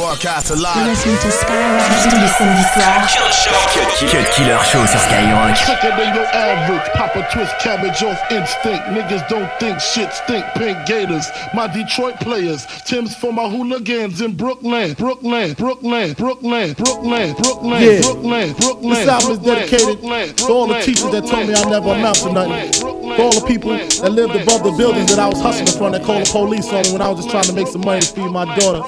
broadcast live. You're listening to Skyrock tous les samedis soirs. Cut Killer Show sur Skyrock. Quicker than your average. Pop a twist cabbage off instinct. Niggas don't think shit stink. Pink Gators. My Detroit players. Timbs for my hooligans in Brooklyn. Brooklyn. Brooklyn. Brooklyn. Brooklyn. Brooklyn. Yeah. Brooklyn. Brooklyn. This album is dedicated Brooklyn, to all the Brooklyn, teachers that told me I never Brooklyn, amount to nothing. Brooklyn, For all the people that lived above the buildings that I was hustling from that called the police on me when I was just trying to make some money to feed my daughter.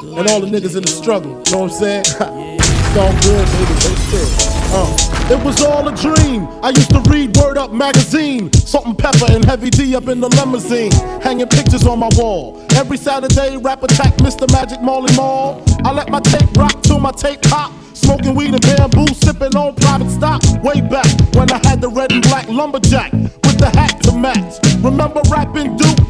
And all the niggas in the struggle. You know what I'm saying? it's all good, baby. Uh, it was all a dream. I used to read Word Up magazine. Salt-N-Pepa and heavy D up in the limousine. Hanging pictures on my wall. Every Saturday, rap attack Mr. Magic Marley Marl. I let my tape rock till my tape pop. Smoking weed and bamboo, sipping on private stock. Way back when I had the red and black lumberjack with the hat to match. Remember rapping Duke?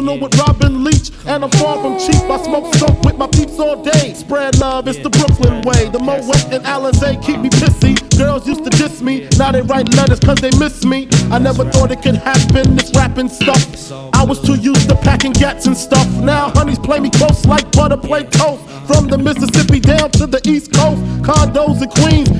personal with Robin Leach. And I'm far from cheap. I smoke skunk with my peeps all day. Spread love, it's the Brooklyn way. The Moet and Alizé keep me pissy. Girls used to diss me, now they write letters cause they miss me. I never thought it could happen, this rapping stuff. I was too used to packing gats and stuff. Now honeys play me close like butter play toast. From the Mississippi down to the East Coast. Condos in Queens,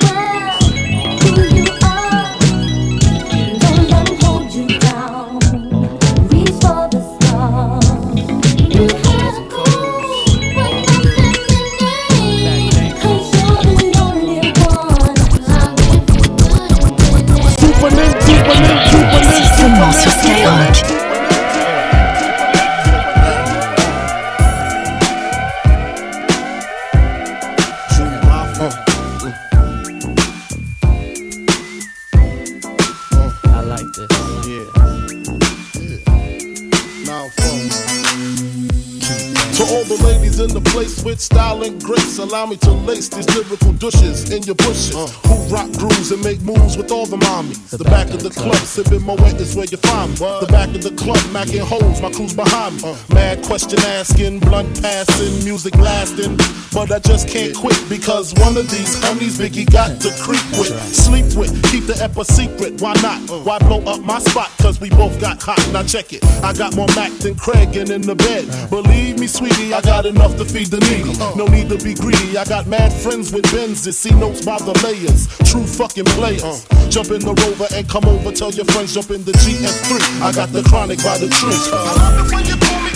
allow me to lace these lyrical douches in your bushes. Uh. Who rock grooves and make moves with all the mommies. The, back, of the club, sipping Moet is where you find me. The back of the club, macking holes, my crew's behind me. Uh. Mad question asking, blunt passing, music lasting. But I just can't quit because one of these homies Biggie got to creep with, sleep with, keep the ep a secret. Why not? Uh. Why blow up my spot? Cause we both got hot. Now check it. I got more Mac than Craig and in the bed. Believe me, sweetie, I got enough to feed the needy. No need to be greedy. I got mad friends with Benz that see notes by the layers. True fucking players. Jump in the rover and come over. Tell your friends jump in the GS3. I got the chronic by the tree. I love it when you call me.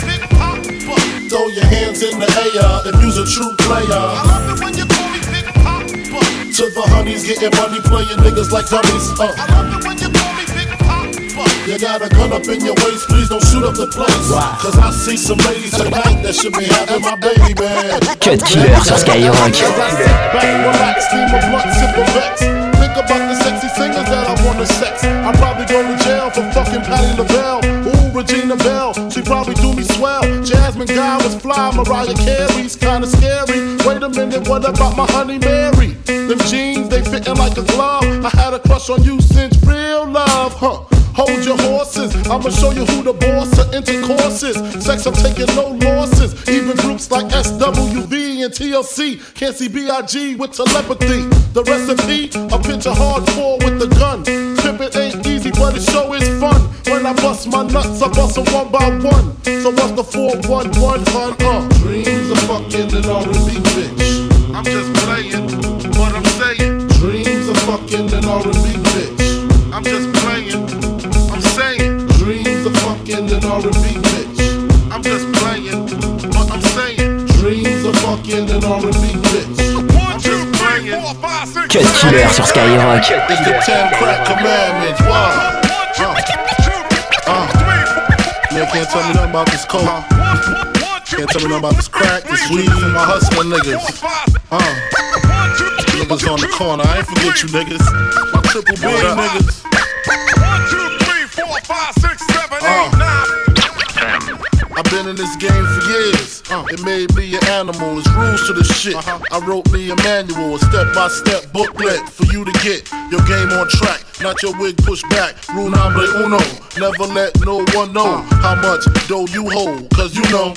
Throw your hands in the air if you's a true player. I love it when you call me Big Papa. To the honeys getting money, playing niggas like dummies. Uh. You got a gun up in your waist, please don't shoot up the place. Cause I see some ladies tonight that should be having my baby man. Cut Killer sur Skyrock. As I sit back, relax, steam a blunt, sip a vex. Think about the sexy singers that I wanna sex. I probably go to jail for fucking Patti LaBelle. Ooh, Regina Belle, she probably do me swell. Jasmine Guy was fly, Mariah Carey's kinda scary. Wait a minute, what about my honey Mary? Them jeans, they fitting like a glove. I had a crush on you since real love, huh? Hold your horses, I'ma show you who the boss of intercourse is. Sex, I'm taking no losses. Even groups like SWV and TLC can't see BIG with telepathy. The recipe, a picture hardcore with the gun. Pimpin' ain't easy, but the show is fun. When I bust my nuts, I bust bust 'em one by one. So what's the 411, hun? Uh, dreams of fucking an R&B bitch. I'm just playing, but I'm saying dreams of fucking an R&B bitch. I'm just R&B bitch. I'm just playing, but I'm saying dreams of fucking an R&B bitch. I'm just playing. Cut Killer sur Skyrock. It's the ten crack commandments. Why? Uh, man can't tell me nothing about this coke. Can't tell me nothing about this crack, this weed, and my hustling niggas. Uh, niggas on the corner. I ain't forget you niggas. My triple B niggas. I've been in this game for years. Uh, it made me an animal. It's rules to the shit. I wrote me a manual, a step-by-step booklet for you to get your game on track. Not your wig pushed back. Rule number uno. Never let no one know how much dough you hold. Cause you know.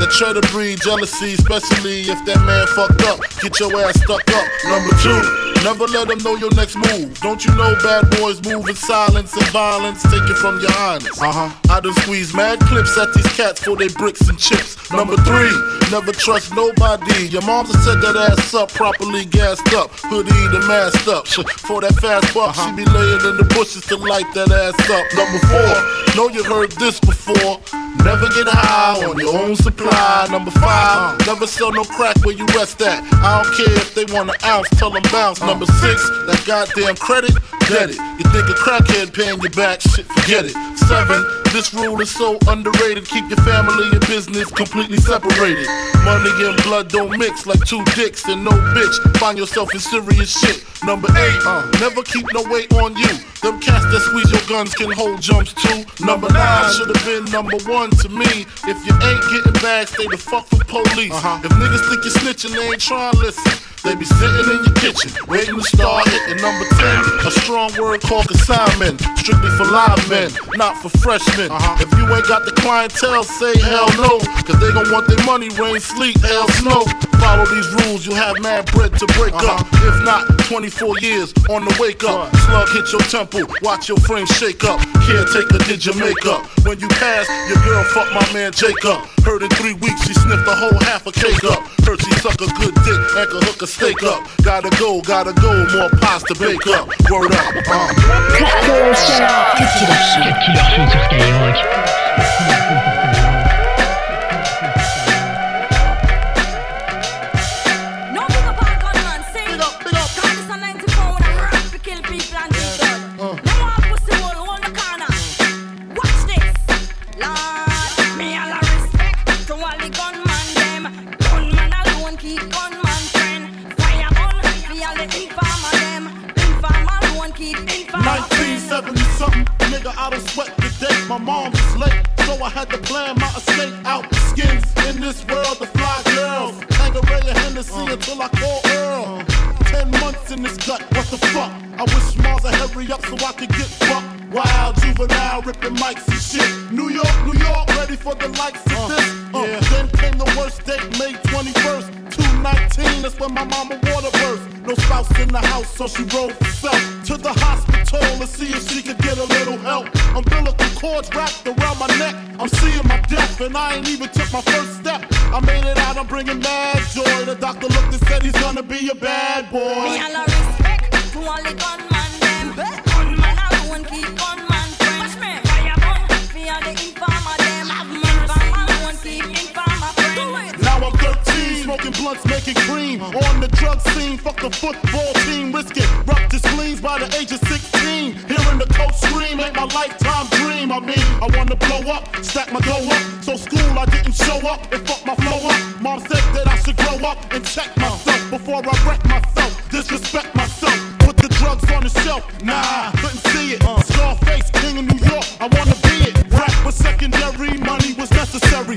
The cheddar breed jealousy, especially if that man fucked up. Get your ass stuck up. Number two, never let them know your next move. Don't you know bad boys move in silence and violence? Take it from your highness. Uh huh. I done squeeze mad clips at these cats for they bricks and chips. Number three, never trust nobody. Your mom set that ass up properly gassed up. Hoodie the masked up. For that fast buck, she be laying in the bushes to light that ass up. Number four, know you heard this before. Never get high on your own supply. Number five, never sell no crack where you rest at. I don't care if they want an ounce, tell them bounce. Number six, that goddamn credit, get it. You think a crackhead paying you back? Shit, forget it. Seven, this rule is so underrated. Keep your family and business completely separated. Money and blood don't mix like two dicks and no bitch. Find yourself in serious shit. Number eight, uh, never keep no weight on you. Them cats that squeeze your guns can hold jumps too. Number nine should have been number one to me. If you ain't getting back, stay the fuck with police. uh If niggas think you're snitching, they ain't trying to listen. They be sitting in your kitchen, waiting to start hitting number 10. A strong word called consignment, strictly for live men, not for freshmen. If you ain't got the clientele, say hell no. Cause they gon' want their money, rain, sleet, hell, snow. Follow these rules, you'll have mad bread to break up. If not, 24 years on the wake up. Slug hit your temple, watch your frame shake up. Caretaker did your makeup. When you pass, your girl fuck my man Jacob. Heard in three weeks she sniffed a whole half a cake up. Heard she suck a good dick and could hook a steak up. Gotta go, gotta go, more pies to bake up. Word up. Uh. Cut until I call Earl. Ten months in this gut, what the fuck? I wish Mars would hurry up so I could get fucked. Wild juvenile ripping mics and shit. New York, New York, ready for the likes of this. Uh, Then came the worst date, May 21st. 219, that's when my mama water burst. No spouse in the house, so she rode herself to the hospital to see if she could get a little help. Umbilical cords wrapped around my neck. I'm seeing my death, and I ain't even took my first step. I made it out, I'm bringing mad joy. The doctor looked and said he's gonna be a bad boy. Me all respect to all the gunman them. Gunman alone keep gunman friend. Fire for all the informer them. Informer alone keep informer friend. Now I'm 13, smoking blunts, making cream. On the drug scene, fuck the football team, risk it. Rupture spleens by the age of 16. Hearing the coach scream ain't my lifetime dream. I mean, I wanna blow up, stack my dough up. So school, I didn't show up and fuck my flow up. Mom said that I should grow up and check myself before I wreck myself. Disrespect myself. Put the drugs on the shelf. Nah, couldn't see it. Scarface, king of New York. I wanna be it. Rap was secondary, money was necessary.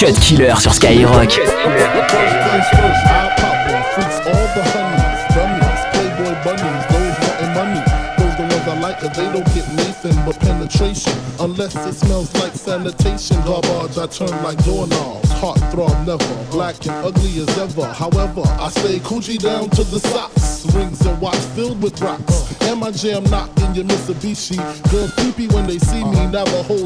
Those Killer ones Skyrock. cause they don't get Nathan but penetration. Unless it smells like sanitation. Garbage, I turn like doorknobs. Heart throb never, black and ugly as ever. However, I stay Coogi down to the socks. Rings and watch filled with rocks. And my jam your Mitsubishi. Girls when they see me.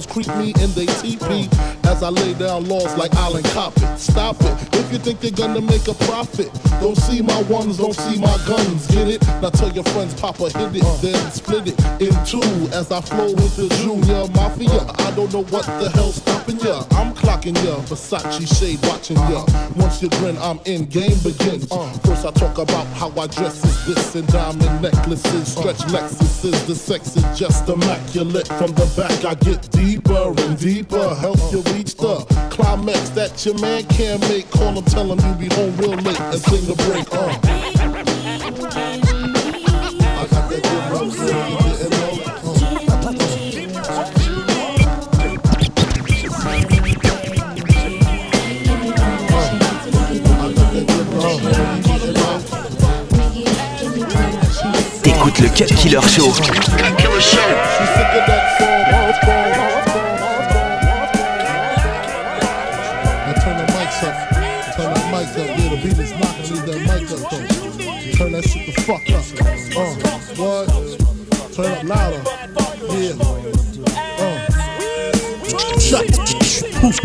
Creep me in they. As I lay down laws like Island Coppet. Stop it. If you think they're gonna make a profit, don't see my ones, don't see my guns. Get it? Now tell your friends, Papa hit it, then split it in two. As I flow with the Junior Mafia. I don't know what the hell's stopping ya. I'm clocking ya. Versace shade watching ya. Once you grin, I'm in. Game begins. First I talk about how I dress is this and diamond necklaces, stretch Lexuses. The sex is just immaculate. From the back I get deeper and deeper. Help you reach the climax that your man can't make. Call him, tell him you be home real late and sing the break. Uh. I got that good rub, so you didn't know. T'écoutes le Cut Killer Show. Of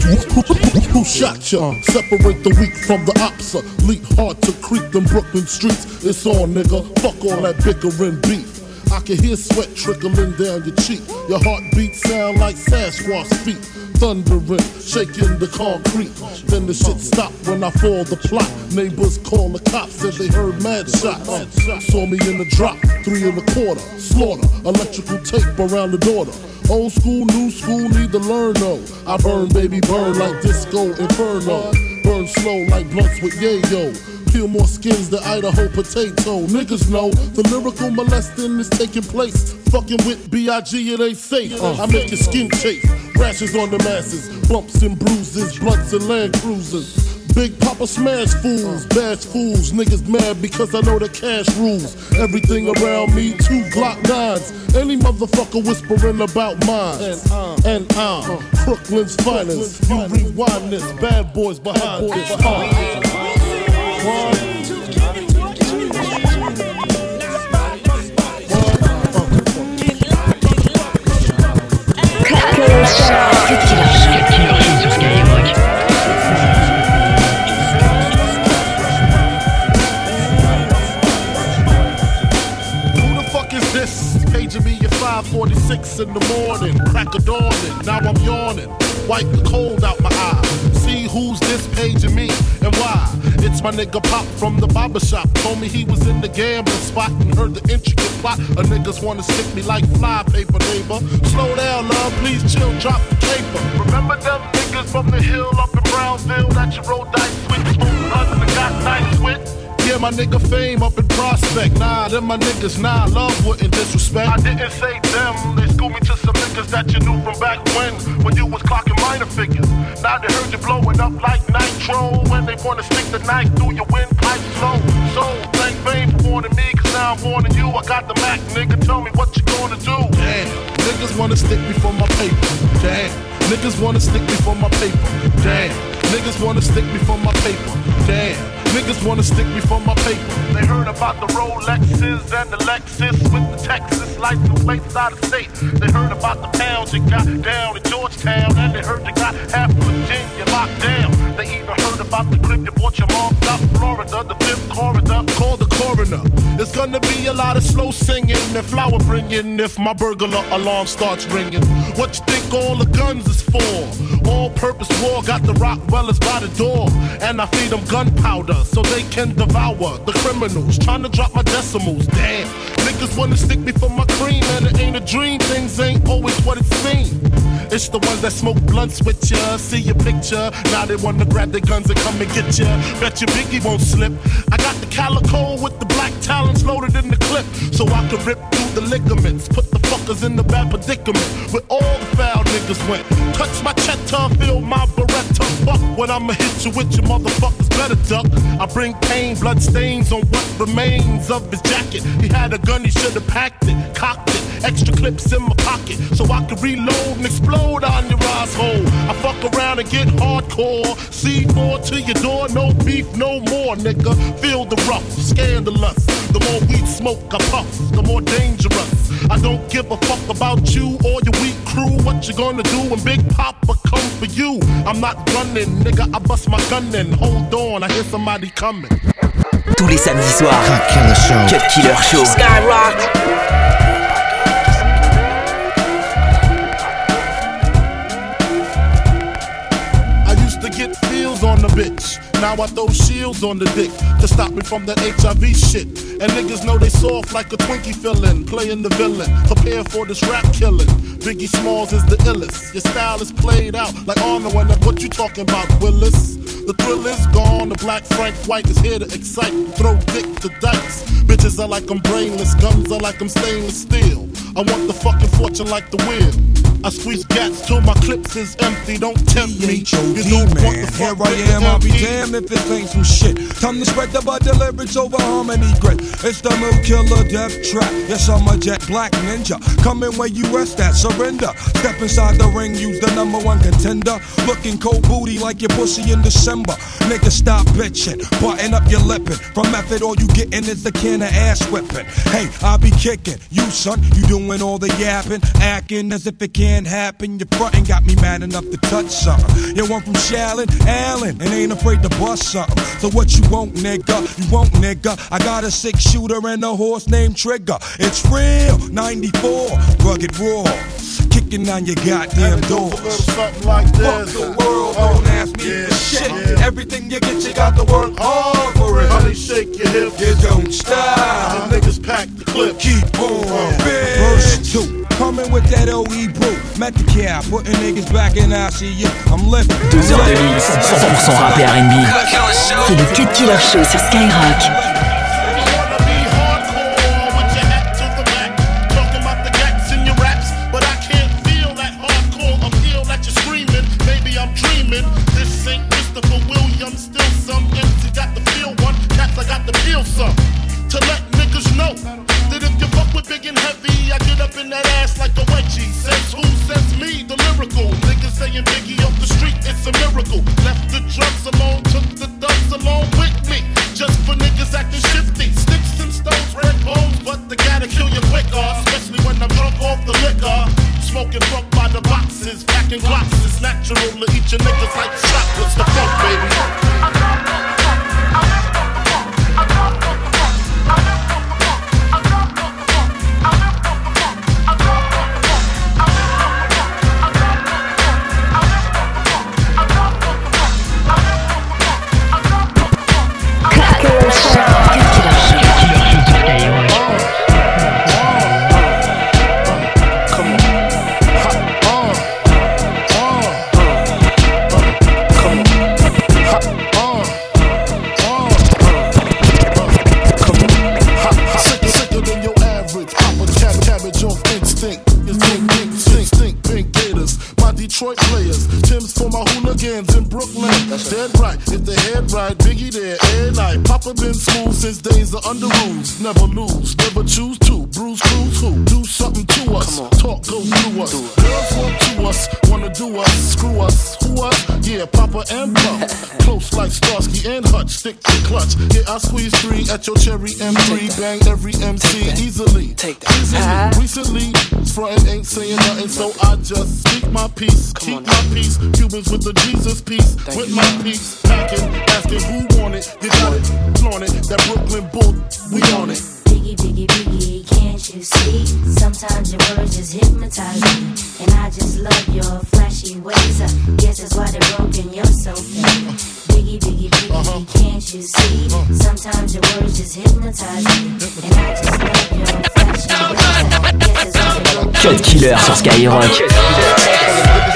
Who, shot ya? Separate the weak from the opsa. Leap hard to creep them Brooklyn streets. It's on, nigga. Fuck all that bickering beef. I can hear sweat trickling down your cheek. Your heartbeat sound like Sasquatch feet. Thundering, shaking the concrete. Then the shit stopped when I fall the plot. Neighbors call the cops, said they heard mad shots. Saw me in the drop, three and a quarter. Slaughter, electrical tape around the daughter. Old school, new school, need to learn though. I burn, baby, burn like disco inferno. Burn slow like blunts with yayo. Peel more skins than Idaho potato. Niggas know the lyrical molesting is taking place. Fucking with B.I.G. it ain't safe. I make your skin chafe. Rashes on the masses. Bumps and bruises. Blunts and land cruisers. Big Papa smash fools, bash fools, niggas mad because I know the cash rules. Everything around me, two Glock nines. Any motherfucker whispering about mine. And I'm Brooklyn's finest. You rewind this, bad boys behind this. Uh. One. 546 in the morning. Crack of dawning, now I'm yawning. Wipe the cold out my eye. See who's this paging me and why. It's my nigga Pop from the barber shop. Told me he was in the gambling spot and heard the intricate plot. A niggas wanna stick me like fly paper, neighbor. Slow down, love, please chill, drop the paper. Remember them niggas from the hill up in Brownsville that you roll dice with? And got nice with? Yeah, my nigga fame up in prospect. Nah, them my niggas, nah, love wouldn't disrespect. I didn't say them, schooled me to some niggas that you knew from back when, when you was clocking minor figures. Now they heard you blowing up like nitro, when they wanna stick the knife through your windpipe slow. So, thank fame for warning me, cause now I'm warning you. I got the Mac, nigga, tell me what you gonna do. Damn, niggas wanna stick me for my paper. Damn, niggas wanna stick me for my paper. Damn, niggas wanna stick me for my paper. Damn. Niggas wanna stick me for my paper. They heard about the Rolexes and the Lexus with the Texas license plates out of state. They heard about the pounds you got down in Georgetown, and they heard you got half Virginia locked down. They even heard about the clip you bought your mom out Florida, the fifth corridor. Call the coroner. It's gonna be a lot of slow singing and flower bringing if my burglar alarm starts ringing. What you think all the guns is for? All purpose war got the Rottweilers by the door, and I feed them gunpowder so they can devour the criminals. Trying to drop my decimals, damn. Niggas wanna stick me for my cream, and it ain't a dream. Things ain't always what it seems. It's the ones that smoke blunts with ya, see your picture. Now they wanna grab their guns and come and get ya. Bet your Biggie won't slip. I got the calico with the black talons loaded in the clip, so I can rip through the ligaments. Put the fuckers in the bad predicament with all the foul niggas went. Touch my cheddar, feel my beretta. Fuck when I'ma hit you with your motherfuckers better duck. I bring pain, blood stains on what remains of his jacket. He had a gun, he should've packed it, cocked it. Extra clips in my pocket so I can reload and explode on your asshole. I fuck around and get hardcore. C4 to your door, no beef, no more, nigga. Feel the rough, scandalous. The more weed smoke I puff, the more dangerous. I don't give a fuck about you or your weak crew. What you gonna do when Big Papa come for you? I'm not running, nigga. I bust my gun in. Hold on, I hear somebody coming. Tous les samedis soirs, Cut Killer Show. Cut Killer Show. I used to get feels on the bitch. Now I throw shields on the dick to stop me from that HIV shit. And niggas know they soft like a Twinkie fillin', playing the villain. Prepare for this rap killing. Biggie Smalls is the illest. Your style is played out like Arnold and what you talking about, Willis? The thrill is gone. The black Frank White is here to excite. Throw dick to dice. Bitches are like I'm brainless. Guns are like I'm stainless steel. I want the fucking fortune like the wheel. I squeeze gats till my clips is empty. Don't tempt me. You don't want man. the Here I am, I'll be damned if it ain't some shit. Time to spread the bud deliverance over harmony grit. It's the new killer death trap. Yes, I'm a jet black ninja. Coming where you rest at, surrender. Step inside the ring, use the number one contender. Looking cold booty like your pussy in December. Nigga, stop bitching. Button up your lippin'. From method, all you gettin' is the can of ass whipping. Hey, I'll be kicking. You, son, you doing all the yapping. Acting as if it can't happen. Your frontin' got me mad enough to touch something. You one from Shaolin, Allen, and ain't afraid to bust something. So what you want, nigga? You want, nigga? I got a six shooter and a horse named Trigger. It's real, 94, rugged raw. Kicking on your goddamn And it goes a little doors. something like Fuck the world, don't oh, ask me Yeah, for shit. yeah. Everything you get, you got to work hard for it. Honey, shake your hips. You don't The stop. niggas pack the clip. Keep on. Oh. Verse 2. Coming with that OE brew. Met the cap, putting niggas back in ICU. I'm lifting. Deux heures de mix, 100% rap et R&B. C'est le Cut Killer Show sur Skyrock. Recently, frontin' ain't saying nothing, so I just speak my peace. Keep my peace. Cubans with the Jesus piece. with my peace. Packing, asking who want it. You got it, flaunt it. That Brooklyn bull, we on it. Biggie, biggie, biggie, can't you see? Sometimes your words just hypnotize me. And I just love your flashy ways. I guess that's why they're broken, you're so fake. Biggie, biggie, biggie, uh-huh. can't you see? Sometimes your words just hypnotize me. And I just love your flashy ways. I guess that's why they're broken. Cut Killer sur Skyrock. Get this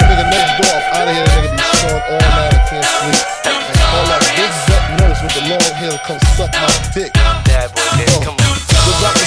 nigga next door up out of here. Nigga be short all night. I can't sleep. And all that big butt nurse with the long hair come suck my dick. Bad boy, come on.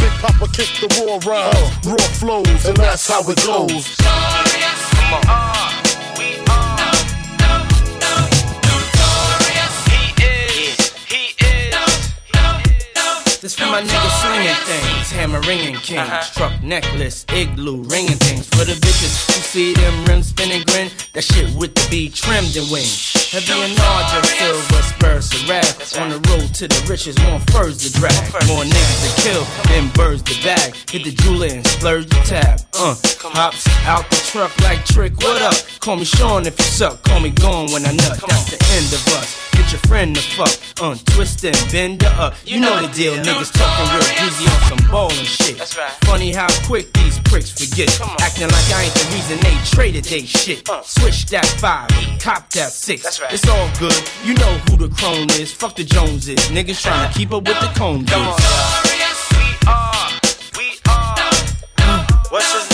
Big Papa kick the raw rhymes, raw flows, and that's how it goes. This for my niggas slinging things, hammer ringing kings, truck necklace, igloo ringing things. For the bitches who see them rims spinning grin, that shit with the B trimmed and wings. Heavy and larger, silver spurs to wrath. On the road to the riches, more furs to drag, more niggas to kill then birds to bag. Hit the jeweler and splurge the tab. Uh, hops out the truck like trick. What up? Call me Sean if you suck. Call me gone when I nut. That's the end of us. Friend to fuck, uh, untwist and bend her up. You know the deal, niggas talking real greasy on some ball and shit. Funny how quick these pricks forget. Acting like I ain't the reason they traded they shit. Switch that five, cop that six. That's right. It's all good, you know who the crone is. Fuck the Joneses, niggas trying to keep up with the cone dudes. Uh. What's his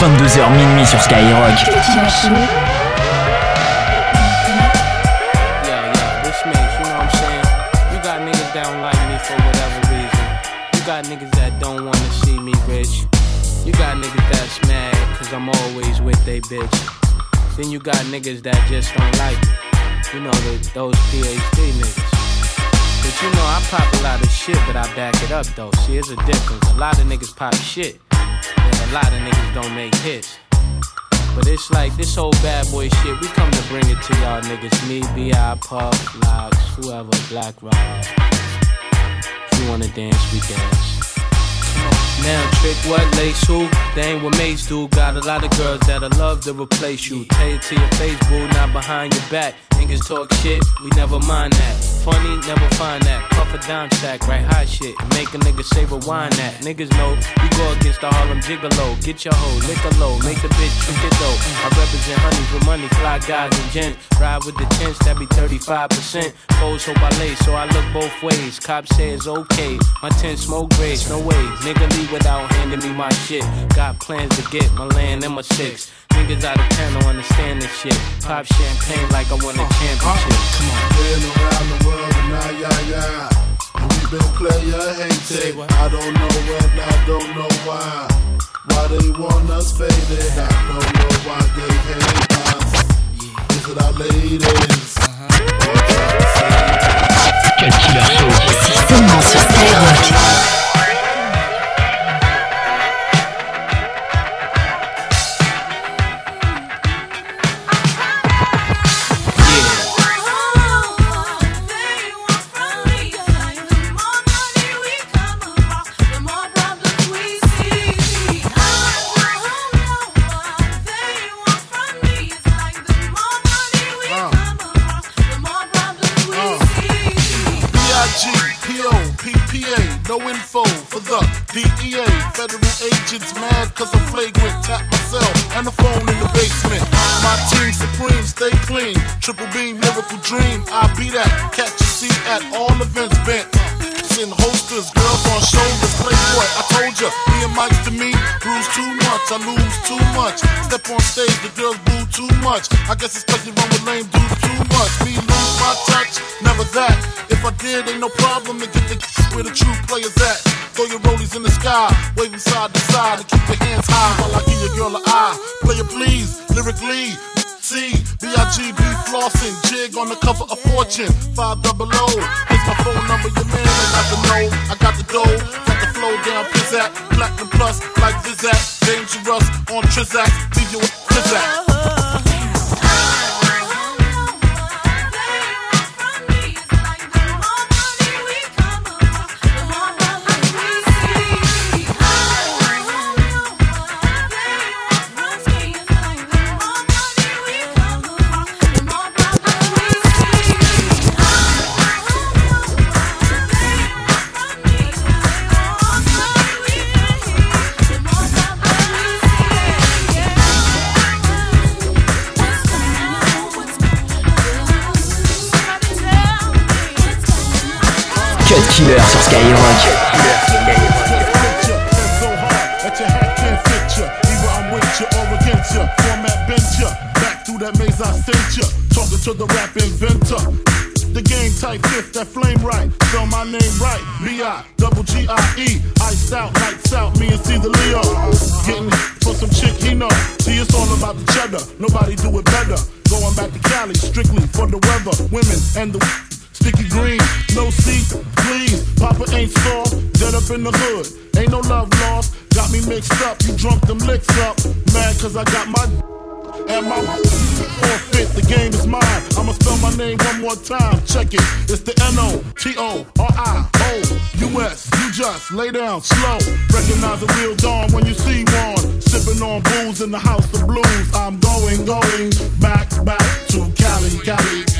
22h minuit sur Skyrock. Cut Killer Show. Yeah, yeah, this makes, you know what I'm saying? You got niggas that don't like me for whatever reason. You got niggas that don't wanna see me rich. You got niggas that's mad cause I'm always with they bitch. Then you got niggas that just don't like me. You know, the, those PhD niggas. But you know, I pop a lot of shit, but I back it up though. See, it's a difference. A lot of niggas pop shit, and a lot of niggas don't make hits. But it's like this whole bad boy shit, we come to bring it to y'all niggas. Me, B.I., Puff, Lox, whoever, Black Rob. If you wanna dance, we dance. Now, trick what, lace who? They ain't what mates do. Got a lot of girls that'll love to replace you. Tell it to your face, boo, not behind your back. Niggas talk shit, we never mind that. Funny, never find that. Puff a dime stack, right hot shit. Make a nigga say wine that. Niggas know you go against the Harlem Gigolo. Get your hoe, lick a low, make a bitch trick it though. I represent honeys with money, fly guys and gents. Ride with the tents, that be 35%. Foes hope I lay, so I look both ways. Cop says okay, my tent smoke grades, no way. Nigga leave without handing me my shit. Got plans to get my land and my six. Niggas out of town don't understand this shit. Pop champagne like I won a championship. Come on. Been around the world and now, yeah, yeah. And we been player hated. I don't know when, I don't know why. Why they want us faded. I don't know why they hate us. Is it our ladies? Cut Killer Show. C'est seulement sur Skyrock. The phone in the basement. My team supreme, stay clean. Triple beam, miracle dream. I be that. Catch a seat at all events bent. Send holsters, girls on shoulders. Playboy, I told ya, me and Mike's to me. Bruise too much, I lose too much. Step on stage, the girls boo too much. I guess it's cause you run with lame dudes too much. Me lose my touch, never that. If I did, ain't no problem to get the where the true players at. Throw your rollies in the sky, waving side to side, and keep your hands high while I give your girl an eye. Player please, lyrically. C, B-I-G-B flossing, jig on the cover of Fortune, 5 double O. Here's my phone number, your man, I got the know, I got the dough, got the flow down, pizzat, platinum plus, like Zizak, dangerous on Trizak, leave you with Trizak. Sticky green, no seat, please. Papa ain't soft, dead up in the hood. Ain't no love lost, got me mixed up. You drunk them licks up. Mad cause I got my and my forfeit. The game is mine. I'ma spell my name one more time. Check it. It's the N O T O R I O U S. You just lay down slow. Recognize a real dawn when you see one. Sipping on booze in the house of blues. I'm going, going back, back to Cali, Cali.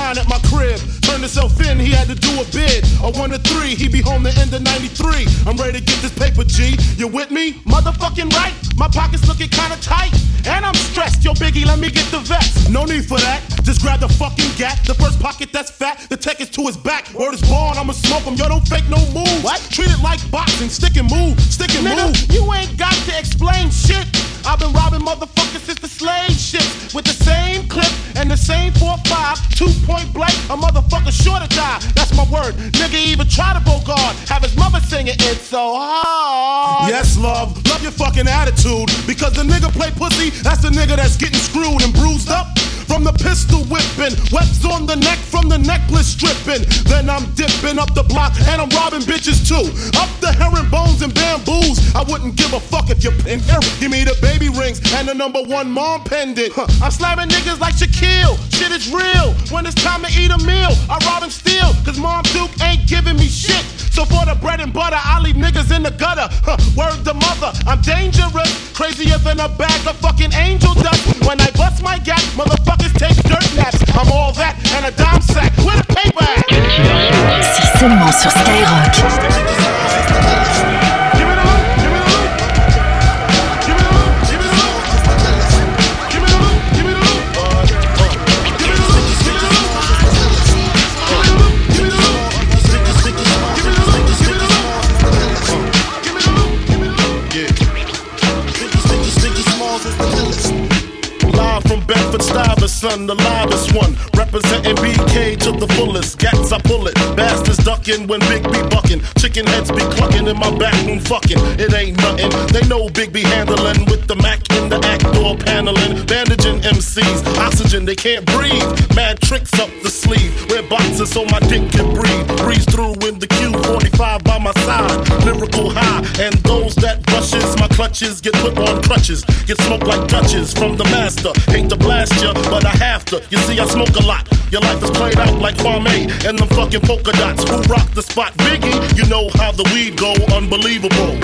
himself in, he had to do a bid. A one to three, he be home the end of 93. I'm ready to get this paper, G. You with me? Motherfucking right. My pockets looking kinda tight. And I'm stressed. Yo, Biggie, let me get the vest. No need for that. Just grab the fucking gap. The first pocket that's fat. The tech is to his back. Word is born, I'ma smoke him. Yo, don't fake no move. What? Treat it like boxing. Stick and move. Stick and Nigga, move. you ain't got to explain shit. I've been robbing motherfuckers since the slave ships with the same clip the same 4-5, two point blank. A motherfucker sure to die. That's my word. Nigga even try to bogard. Have his mother singing it's so hard. Yes, love, love your fucking attitude. Because the nigga play pussy, that's the nigga that's getting screwed and bruised up. From the pistol whipping, webs on the neck from the necklace stripping. Then I'm dipping up the block and I'm robbing bitches too. Up the herringbones and bamboos. I wouldn't give a fuck if you're in here. Give me the baby rings and the number one mom pendant. Huh. I'm slamming niggas like Shaquille. Shit is real. When it's time to eat a meal, I rob and steal. Cause Mom Duke ain't giving me shit. So for the bread and butter, I leave niggas in the gutter. Huh. Word to mother, I'm dangerous. Crazier than a bag of fucking angel dust. When I bust my gap, motherfuckers take dirt naps. I'm all that and a dime sack. Where the paper at? C'est seulement sur Skyrock. Stuyvesant, the livest one. Representing BK to the fullest. Gats, I pull it. Bastards ducking when Big B bucking. Chicken heads be clucking in my back room fucking. It ain't nothing. They know Big B handling with the Mac in the act door paneling. Bandaging MCs. Oxygen, they can't breathe. Mad tricks up the sleeve. Wear boxes so my dick can breathe. Breeze through in the Q45 by my side. Lyrical high. And those that rushes clutches get put on crutches. Get smoked like Dutches from the master. Hate to blast ya, but I have to. You see, I smoke a lot. Your life is played out like Kwame and them fucking polka dots. Who rock the spot? Biggie, you know how the weed go. Unbelievable.